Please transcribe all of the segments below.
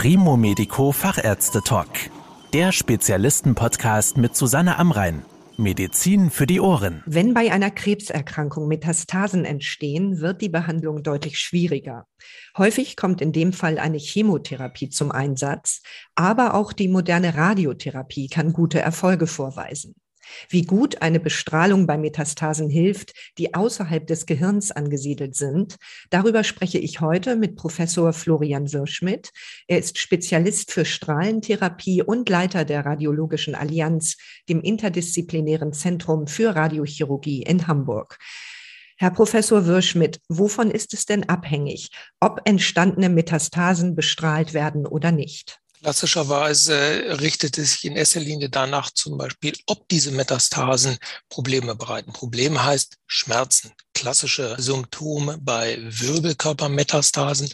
Primo Medico Fachärzte Talk. Der Spezialisten-Podcast mit Susanne Amrein. Medizin für die Ohren. Wenn bei einer Krebserkrankung Metastasen entstehen, wird die Behandlung deutlich schwieriger. Häufig kommt in dem Fall eine Chemotherapie zum Einsatz, aber auch die moderne Radiotherapie kann gute Erfolge vorweisen. Wie gut eine Bestrahlung bei Metastasen hilft, die außerhalb des Gehirns angesiedelt sind, darüber spreche ich heute mit Professor Florian Wirschmidt. Er ist Spezialist für Strahlentherapie und Leiter der Radiologischen Allianz, dem interdisziplinären Zentrum für Radiochirurgie in Hamburg. Herr Professor Wirschmidt, wovon ist es denn abhängig, ob entstandene Metastasen bestrahlt werden oder nicht? Klassischerweise richtet es sich in erster Linie danach zum Beispiel, ob diese Metastasen Probleme bereiten. Problem heißt Schmerzen, klassische Symptome bei Wirbelkörpermetastasen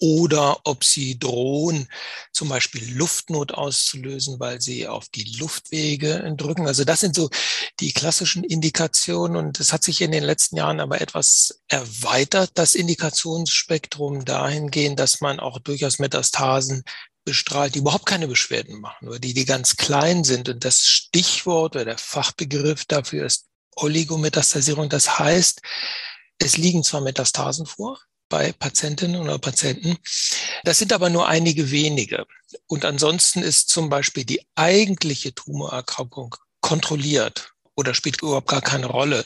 oder ob sie drohen, zum Beispiel Luftnot auszulösen, weil sie auf die Luftwege drücken. Also das sind so die klassischen Indikationen und es hat sich in den letzten Jahren aber etwas erweitert, das Indikationsspektrum dahingehend, dass man auch durchaus Metastasen bestrahlt, die überhaupt keine Beschwerden machen oder die, die ganz klein sind. Und das Stichwort oder der Fachbegriff dafür ist Oligometastasierung. Das heißt, es liegen zwar Metastasen vor bei Patientinnen oder Patienten, das sind aber nur einige wenige. Und ansonsten ist zum Beispiel die eigentliche Tumorerkrankung kontrolliert oder spielt überhaupt gar keine Rolle.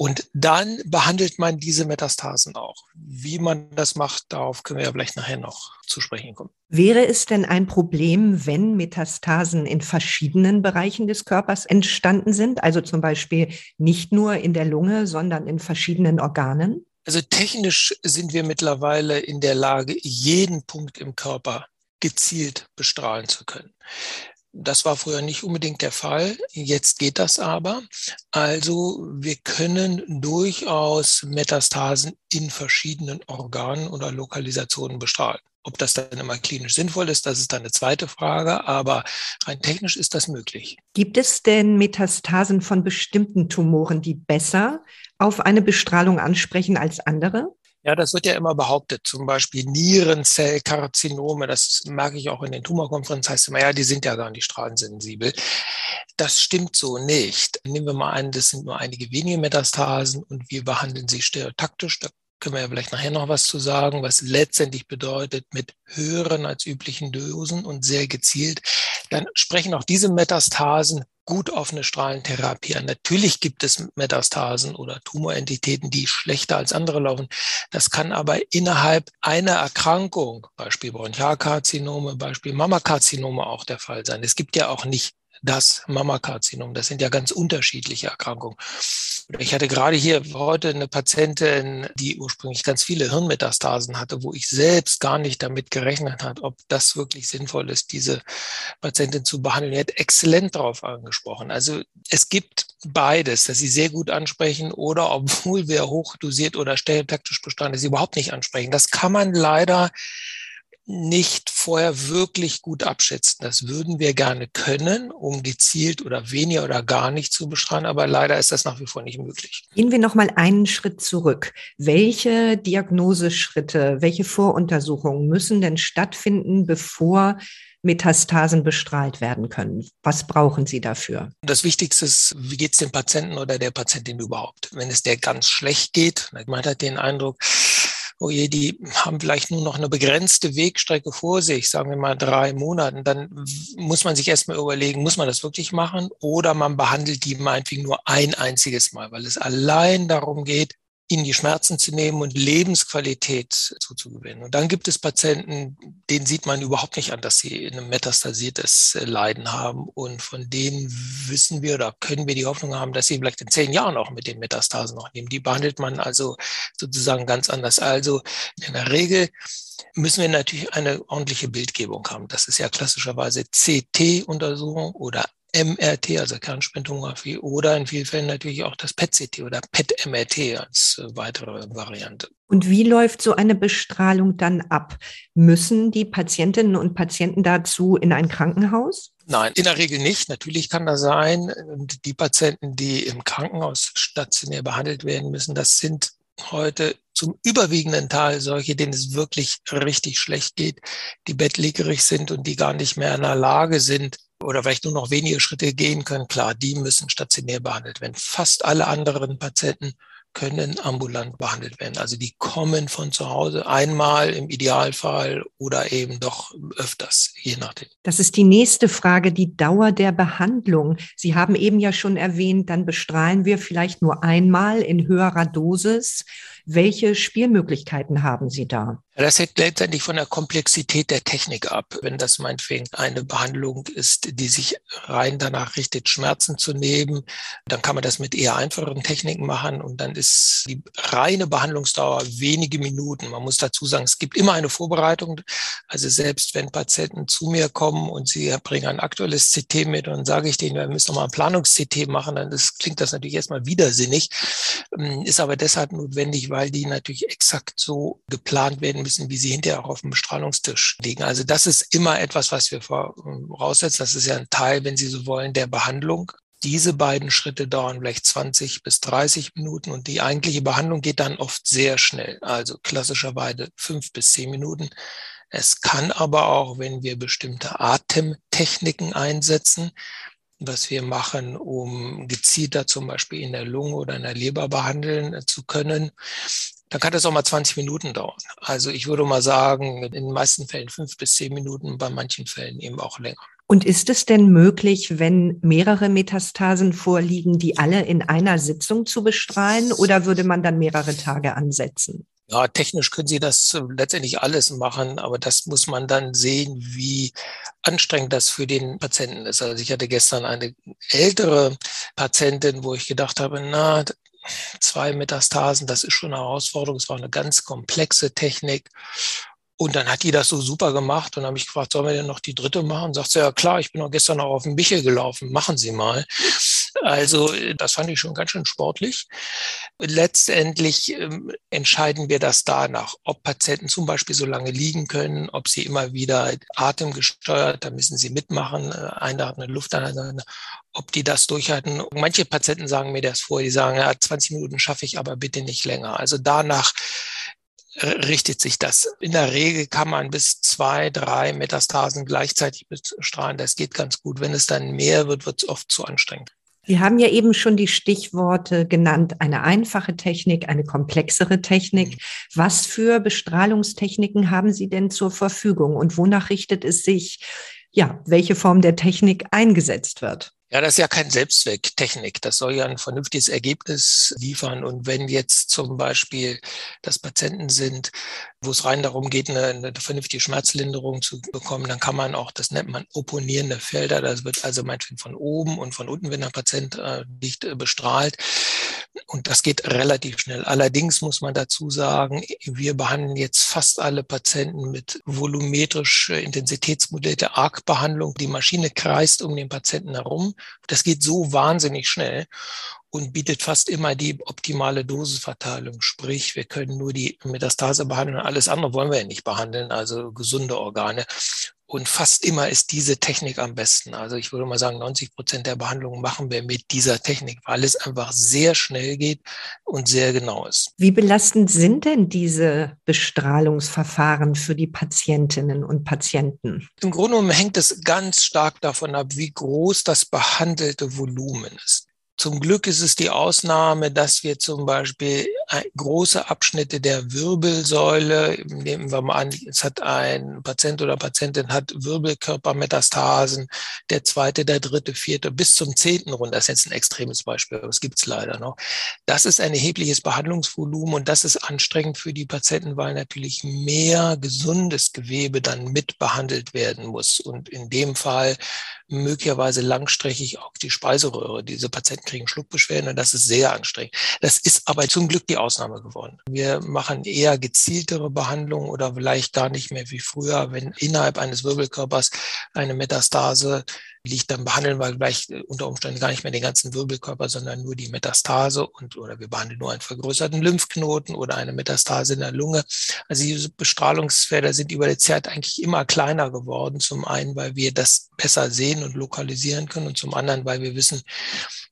Und dann behandelt man diese Metastasen auch. Wie man das macht, darauf können wir ja vielleicht nachher noch zu sprechen kommen. Wäre es denn ein Problem, wenn Metastasen in verschiedenen Bereichen des Körpers entstanden sind? Also zum Beispiel nicht nur in der Lunge, sondern in verschiedenen Organen? Also technisch sind wir mittlerweile in der Lage, jeden Punkt im Körper gezielt bestrahlen zu können. Das war früher nicht unbedingt der Fall. Jetzt geht das aber. Also wir können durchaus Metastasen in verschiedenen Organen oder Lokalisationen bestrahlen. Ob das dann immer klinisch sinnvoll ist, das ist dann eine zweite Frage, aber rein technisch ist das möglich. Gibt es denn Metastasen von bestimmten Tumoren, die besser auf eine Bestrahlung ansprechen als andere? Ja, das wird ja immer behauptet, zum Beispiel Nierenzellkarzinome, das merke ich auch in den Tumorkonferenzen, heißt immer, ja, die sind ja gar nicht strahlensensibel. Das stimmt so nicht. Nehmen wir mal an, das sind nur einige wenige Metastasen und wir behandeln sie stereotaktisch. Da können wir ja vielleicht nachher noch was zu sagen, was letztendlich bedeutet, mit höheren als üblichen Dosen und sehr gezielt, dann sprechen auch diese Metastasen gut auf eine Strahlentherapie an. Natürlich gibt es Metastasen oder Tumorentitäten, die schlechter als andere laufen. Das kann aber innerhalb einer Erkrankung, Beispiel Bronchialkarzinome, Beispiel Mammakarzinome auch der Fall sein. Es gibt ja auch nicht das Mammakarzinom. Das sind ja ganz unterschiedliche Erkrankungen. Ich hatte gerade hier heute eine Patientin, die ursprünglich ganz viele Hirnmetastasen hatte, wo ich selbst gar nicht damit gerechnet hat, ob das wirklich sinnvoll ist, diese Patientin zu behandeln. Er hat exzellent darauf angesprochen. Also es gibt beides, dass sie sehr gut ansprechen oder obwohl wir hochdosiert oder stellentaktisch bestanden, sie überhaupt nicht ansprechen. Das kann man leider nicht vorher wirklich gut abschätzen. Das würden wir gerne können, um gezielt oder weniger oder gar nicht zu bestrahlen, aber leider ist das nach wie vor nicht möglich. Gehen wir noch mal einen Schritt zurück. Welche Diagnoseschritte, welche Voruntersuchungen müssen denn stattfinden, bevor Metastasen bestrahlt werden können. Was brauchen Sie dafür? Das Wichtigste ist, wie geht es dem Patienten oder der Patientin überhaupt? Wenn es der ganz schlecht geht, man hat den Eindruck, oh je, die haben vielleicht nur noch eine begrenzte Wegstrecke vor sich, sagen wir mal drei Monaten, dann muss man sich erstmal überlegen, muss man das wirklich machen oder man behandelt die meinetwegen nur ein einziges Mal, weil es allein darum geht, ihnen die Schmerzen zu nehmen und Lebensqualität zuzugewinnen. Und dann gibt es Patienten, denen sieht man überhaupt nicht an, dass sie ein metastasiertes äh, Leiden haben. Und von denen wissen wir oder können wir die Hoffnung haben, dass sie vielleicht in zehn Jahren auch mit den Metastasen noch nehmen. Die behandelt man also sozusagen ganz anders. Also in der Regel müssen wir natürlich eine ordentliche Bildgebung haben. Das ist ja klassischerweise CT-Untersuchung oder MRT, also Kernspintomographie, oder in vielen Fällen natürlich auch das PET-CT oder PET-MRT als äh, weitere Variante. Und wie läuft so eine Bestrahlung dann ab? Müssen die Patientinnen und Patienten dazu in ein Krankenhaus? Nein, in der Regel nicht. Natürlich kann das sein. Die Patienten, die im Krankenhaus stationär behandelt werden müssen, das sind heute zum überwiegenden Teil solche, denen es wirklich richtig schlecht geht, die bettlägerig sind und die gar nicht mehr in der Lage sind oder vielleicht nur noch wenige Schritte gehen können. Klar, die müssen stationär behandelt werden. Fast alle anderen Patienten können ambulant behandelt werden. Also die kommen von zu Hause einmal im Idealfall oder eben doch öfters, je nachdem. Das ist die nächste Frage, die Dauer der Behandlung. Sie haben eben ja schon erwähnt, dann bestrahlen wir vielleicht nur einmal in höherer Dosis. Welche Spielmöglichkeiten haben Sie da? Das hängt letztendlich von der Komplexität der Technik ab. Wenn das meinetwegen eine Behandlung ist, die sich rein danach richtet, Schmerzen zu nehmen, dann kann man das mit eher einfacheren Techniken machen und dann ist die reine Behandlungsdauer wenige Minuten. Man muss dazu sagen, es gibt immer eine Vorbereitung. Also selbst wenn Patienten zu mir kommen und sie bringen ein aktuelles CT mit und sage ich denen, wir müssen nochmal ein Planungs-CT machen, dann ist, klingt das natürlich erstmal widersinnig, ist aber deshalb notwendig, weil die natürlich exakt so geplant werden müssen, wie sie hinterher auch auf dem Bestrahlungstisch liegen. Also das ist immer etwas, was wir voraussetzen. Das ist ja ein Teil, wenn Sie so wollen, der Behandlung. Diese beiden Schritte dauern vielleicht 20 bis 30 Minuten und die eigentliche Behandlung geht dann oft sehr schnell. Also klassischerweise fünf bis zehn Minuten. Es kann aber auch, wenn wir bestimmte Atemtechniken einsetzen, was wir machen, um gezielter zum Beispiel in der Lunge oder in der Leber behandeln zu können, dann kann das auch mal 20 Minuten dauern. Also ich würde mal sagen, in den meisten Fällen fünf bis zehn Minuten, bei manchen Fällen eben auch länger. Und ist es denn möglich, wenn mehrere Metastasen vorliegen, die alle in einer Sitzung zu bestrahlen oder würde man dann mehrere Tage ansetzen? Ja, technisch können Sie das letztendlich alles machen, aber das muss man dann sehen, wie anstrengend das für den Patienten ist. Also ich hatte gestern eine ältere Patientin, wo ich gedacht habe, na, zwei Metastasen, das ist schon eine Herausforderung. Es war eine ganz komplexe Technik. Und dann hat die das so super gemacht und habe ich gefragt, sollen wir denn noch die dritte machen? Sagt sie, ja klar, ich bin auch gestern noch auf den Michel gelaufen, machen Sie mal. Also das fand ich schon ganz schön sportlich. Letztendlich ähm, entscheiden wir das danach, ob Patienten zum Beispiel so lange liegen können, ob sie immer wieder atemgesteuert, da müssen sie mitmachen, äh, einatmen, Luft anhalten, ob die das durchhalten. Manche Patienten sagen mir das vor, die sagen, ja, 20 Minuten schaffe ich, aber bitte nicht länger. Also danach äh, richtet sich das. In der Regel kann man bis zwei, drei Metastasen gleichzeitig bestrahlen. Das geht ganz gut. Wenn es dann mehr wird, wird es oft zu anstrengend. Sie haben ja eben schon die Stichworte genannt, eine einfache Technik, eine komplexere Technik. Was für Bestrahlungstechniken haben Sie denn zur Verfügung und wonach richtet es sich, ja, welche Form der Technik eingesetzt wird? Ja, das ist ja kein Selbstzweck, Technik. Das soll ja ein vernünftiges Ergebnis liefern. Und wenn jetzt zum Beispiel das Patienten sind, wo es rein darum geht, eine, eine vernünftige Schmerzlinderung zu bekommen, dann kann man auch, das nennt man opponierende Felder. Das wird also meinetwegen von oben und von unten, wenn der Patient äh, liegt, äh, bestrahlt. Und das geht relativ schnell. Allerdings muss man dazu sagen, wir behandeln jetzt fast alle Patienten mit volumetrisch intensitätsmodellierter ARC-Behandlung. Die Maschine kreist um den Patienten herum. Das geht so wahnsinnig schnell und bietet fast immer die optimale Dosisverteilung. Sprich, wir können nur die Metastase behandeln und alles andere wollen wir ja nicht behandeln, also gesunde Organe. Und fast immer ist diese Technik am besten. Also ich würde mal sagen, 90 Prozent der Behandlungen machen wir mit dieser Technik, weil es einfach sehr schnell geht und sehr genau ist. Wie belastend sind denn diese Bestrahlungsverfahren für die Patientinnen und Patienten? Im Grunde genommen hängt es ganz stark davon ab, wie groß das behandelte Volumen ist. Zum Glück ist es die Ausnahme, dass wir zum Beispiel große Abschnitte der Wirbelsäule, nehmen wir mal an, es hat ein Patient oder Patientin hat Wirbelkörpermetastasen, der zweite, der dritte, vierte, bis zum zehnten runter. Das ist jetzt ein extremes Beispiel, aber es gibt es leider noch. Das ist ein erhebliches Behandlungsvolumen und das ist anstrengend für die Patienten, weil natürlich mehr gesundes Gewebe dann mit behandelt werden muss. Und in dem Fall möglicherweise langstreckig auch die Speiseröhre. Diese Patienten kriegen Schluckbeschwerden und das ist sehr anstrengend. Das ist aber zum Glück die Ausnahme geworden. Wir machen eher gezieltere Behandlungen oder vielleicht gar nicht mehr wie früher, wenn innerhalb eines Wirbelkörpers eine Metastase liegt, dann behandeln wir gleich unter Umständen gar nicht mehr den ganzen Wirbelkörper, sondern nur die Metastase und oder wir behandeln nur einen vergrößerten Lymphknoten oder eine Metastase in der Lunge. Also diese Bestrahlungsfelder sind über die Zeit eigentlich immer kleiner geworden. Zum einen, weil wir das besser sehen und lokalisieren können und zum anderen, weil wir wissen,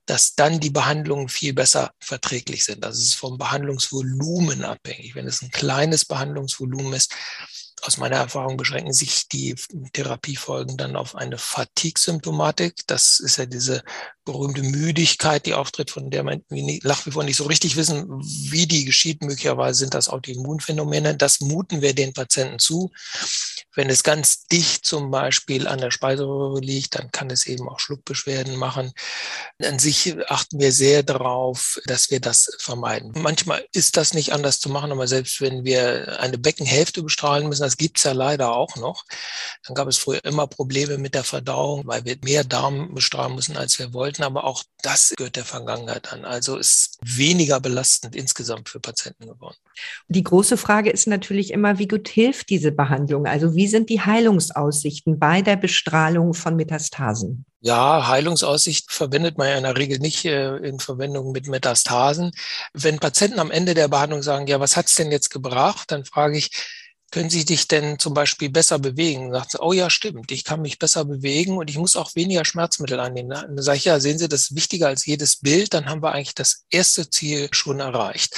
dass dann die Behandlungen viel besser verträglich sind. Das ist vom Behandlungsvolumen abhängig. Wenn es ein kleines Behandlungsvolumen ist, aus meiner Erfahrung beschränken sich die Therapiefolgen dann auf eine Fatigue-Symptomatik. Das ist ja diese berühmte Müdigkeit, die auftritt, von der man nach wie vor nicht so richtig wissen, wie die geschieht. Möglicherweise sind das Autoimmunphänomene. Das muten wir den Patienten zu. Wenn es ganz dicht zum Beispiel an der Speiseröhre liegt, dann kann es eben auch Schluckbeschwerden machen. An sich achten wir sehr darauf, dass wir das vermeiden. Manchmal ist das nicht anders zu machen, aber selbst wenn wir eine Beckenhälfte bestrahlen müssen, das gibt es ja leider auch noch, dann gab es früher immer Probleme mit der Verdauung, weil wir mehr Darm bestrahlen müssen, als wir wollten. Aber auch das gehört der Vergangenheit an. Also ist weniger belastend insgesamt für Patienten geworden. Die große Frage ist natürlich immer, wie gut hilft diese Behandlung? Also wie sind die Heilungsaussichten bei der Bestrahlung von Metastasen? Ja, Heilungsaussicht verwendet man ja in der Regel nicht äh, in Verwendung mit Metastasen. Wenn Patienten am Ende der Behandlung sagen, ja, was hat's denn jetzt gebracht, dann frage ich, können Sie dich denn zum Beispiel besser bewegen? Sagt sie, oh ja, stimmt, ich kann mich besser bewegen und ich muss auch weniger Schmerzmittel annehmen. Dann sage ich, ja, sehen Sie, das ist wichtiger als jedes Bild, dann haben wir eigentlich das erste Ziel schon erreicht.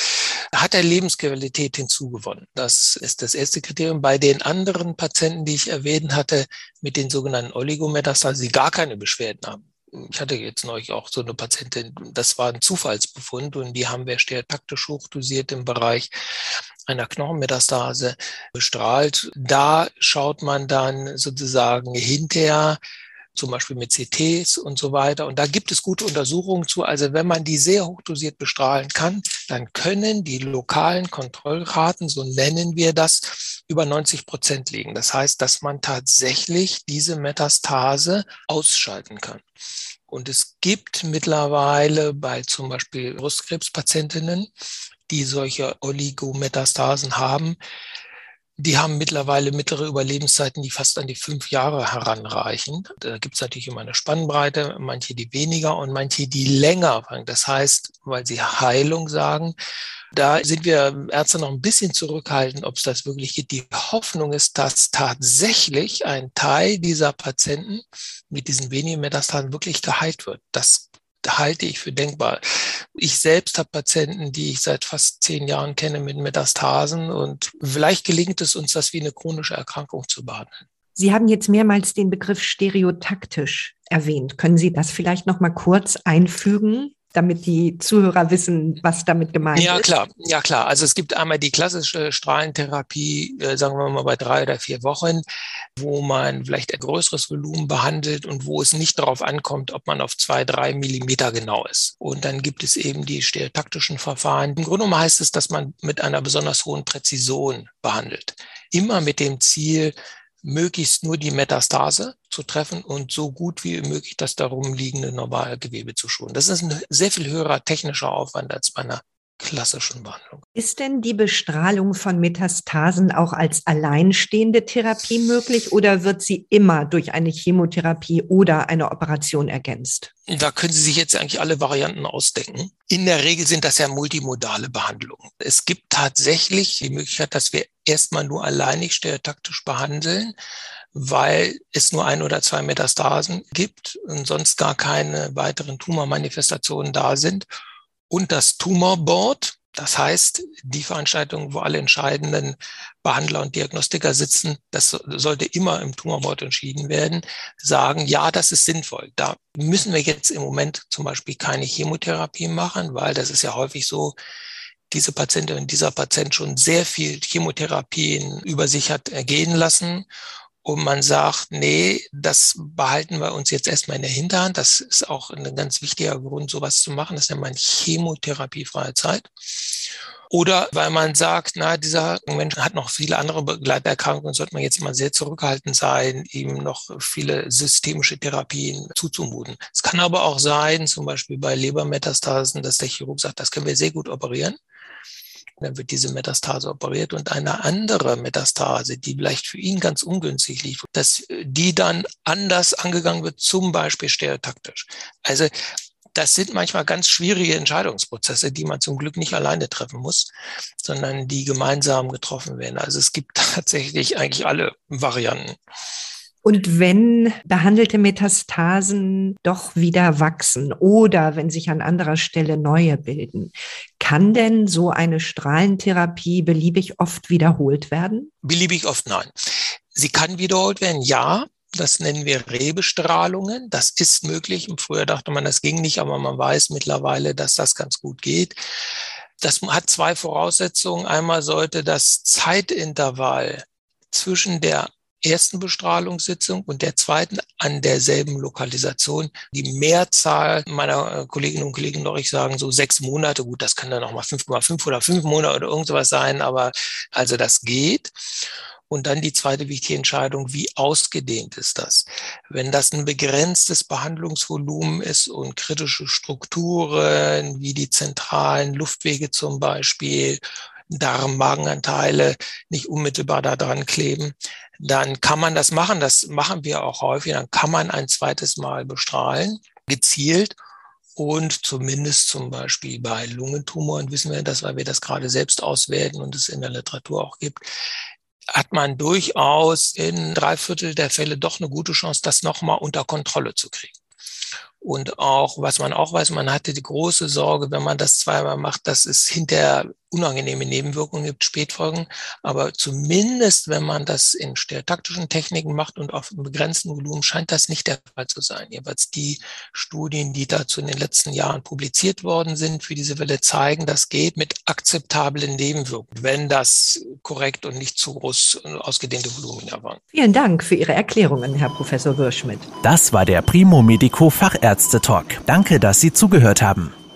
Hat er Lebensqualität hinzugewonnen? Das ist das erste Kriterium. Bei den anderen Patienten, die ich erwähnt hatte, mit den sogenannten Oligometastasen, die gar keine Beschwerden haben, ich hatte jetzt neulich auch so eine Patientin, das war ein Zufallsbefund und die haben wir stereotaktisch hochdosiert im Bereich einer Knochenmetastase bestrahlt. Da schaut man dann sozusagen hinterher, zum Beispiel mit CTs und so weiter. Und da gibt es gute Untersuchungen zu. Also wenn man die sehr hochdosiert bestrahlen kann, dann können die lokalen Kontrollraten, so nennen wir das, über 90 Prozent liegen. Das heißt, dass man tatsächlich diese Metastase ausschalten kann. Und es gibt mittlerweile bei zum Beispiel Brustkrebspatientinnen, die solche Oligometastasen haben, die haben mittlerweile mittlere Überlebenszeiten, die fast an die fünf Jahre heranreichen. Da gibt es natürlich immer eine Spannbreite, manche die weniger und manche die länger. Das heißt, weil sie Heilung sagen, da sind wir Ärzte noch ein bisschen zurückhaltend, ob es das wirklich geht. Die Hoffnung ist, dass tatsächlich ein Teil dieser Patienten mit diesen wenigen Metastasen wirklich geheilt wird. Das halte ich für denkbar. Ich selbst habe Patienten, die ich seit fast zehn Jahren kenne mit Metastasen und vielleicht gelingt es uns, das wie eine chronische Erkrankung zu behandeln. Sie haben jetzt mehrmals den Begriff stereotaktisch erwähnt. Können Sie das vielleicht noch mal kurz einfügen? Damit die Zuhörer wissen, was damit gemeint ja, ist? Ja, klar, ja klar. Also es gibt einmal die klassische Strahlentherapie, äh, sagen wir mal bei drei oder vier Wochen, wo man vielleicht ein größeres Volumen behandelt und wo es nicht darauf ankommt, ob man auf zwei, drei Millimeter genau ist. Und dann gibt es eben die stereotaktischen Verfahren. Im Grunde genommen heißt es, dass man mit einer besonders hohen Präzision behandelt. Immer mit dem Ziel, möglichst nur die Metastase zu treffen und so gut wie möglich das darum liegende normale Gewebe zu schonen. Das ist ein sehr viel höherer technischer Aufwand als bei einer klassischen Behandlung. Ist denn die Bestrahlung von Metastasen auch als alleinstehende Therapie möglich oder wird sie immer durch eine Chemotherapie oder eine Operation ergänzt? Da können Sie sich jetzt eigentlich alle Varianten ausdenken. In der Regel sind das ja multimodale Behandlungen. Es gibt tatsächlich die Möglichkeit, dass wir erstmal nur alleinig stereotaktisch behandeln weil es nur ein oder zwei Metastasen gibt und sonst gar keine weiteren Tumormanifestationen da sind und das Tumorboard. Das heißt, die Veranstaltung, wo alle entscheidenden Behandler und Diagnostiker sitzen, das sollte immer im Tumorboard entschieden werden, sagen, ja, das ist sinnvoll. Da müssen wir jetzt im Moment zum Beispiel keine Chemotherapie machen, weil das ist ja häufig so, diese Patientin und dieser Patient schon sehr viel Chemotherapien über sich hat ergehen lassen und man sagt, nee, das behalten wir uns jetzt erstmal in der Hinterhand. Das ist auch ein ganz wichtiger Grund, sowas zu machen. Das nennt man chemotherapiefreie Zeit. Oder weil man sagt, na, dieser Mensch hat noch viele andere Begleiterkrankungen, sollte man jetzt immer sehr zurückhaltend sein, ihm noch viele systemische Therapien zuzumuten. Es kann aber auch sein, zum Beispiel bei Lebermetastasen, dass der Chirurg sagt, das können wir sehr gut operieren. Dann wird diese Metastase operiert und eine andere Metastase, die vielleicht für ihn ganz ungünstig liegt, dass die dann anders angegangen wird, zum Beispiel stereotaktisch. Also das sind manchmal ganz schwierige Entscheidungsprozesse, die man zum Glück nicht alleine treffen muss, sondern die gemeinsam getroffen werden. Also es gibt tatsächlich eigentlich alle Varianten. Und wenn behandelte Metastasen doch wieder wachsen oder wenn sich an anderer Stelle neue bilden, kann denn so eine Strahlentherapie beliebig oft wiederholt werden? Beliebig oft nein. Sie kann wiederholt werden, ja. Das nennen wir Rebestrahlungen. Das ist möglich. Früher dachte man, das ging nicht, aber man weiß mittlerweile, dass das ganz gut geht. Das hat zwei Voraussetzungen. Einmal sollte das Zeitintervall zwischen der ersten Bestrahlungssitzung und der zweiten an derselben Lokalisation. Die Mehrzahl meiner äh, Kolleginnen und Kollegen noch, ich sagen so sechs Monate, gut, das kann dann noch mal 5,5 oder fünf Monate oder irgendwas sein, aber also das geht. Und dann die zweite wichtige Entscheidung, wie ausgedehnt ist das? Wenn das ein begrenztes Behandlungsvolumen ist und kritische Strukturen wie die zentralen Luftwege zum Beispiel, Darm-Magenanteile nicht unmittelbar da dran kleben, dann kann man das machen. Das machen wir auch häufig. Dann kann man ein zweites Mal bestrahlen, gezielt. Und zumindest zum Beispiel bei Lungentumoren wissen wir das, weil wir das gerade selbst auswerten und es in der Literatur auch gibt, hat man durchaus in drei Viertel der Fälle doch eine gute Chance, das nochmal unter Kontrolle zu kriegen. Und auch, was man auch weiß, man hatte die große Sorge, wenn man das zweimal macht, dass es hinterher unangenehme Nebenwirkungen gibt, Spätfolgen. Aber zumindest, wenn man das in stereotaktischen Techniken macht und auf einem begrenzten Volumen, scheint das nicht der Fall zu sein. Jeweils die Studien, die dazu in den letzten Jahren publiziert worden sind für diese Welle, zeigen, das geht mit akzeptablen Nebenwirkungen, wenn das korrekt und nicht zu groß ausgedehnte Volumina waren. Vielen Dank für Ihre Erklärungen, Herr Professor Wirschmidt. Das war der Primo Medico Fachärzte Talk. Danke, dass Sie zugehört haben.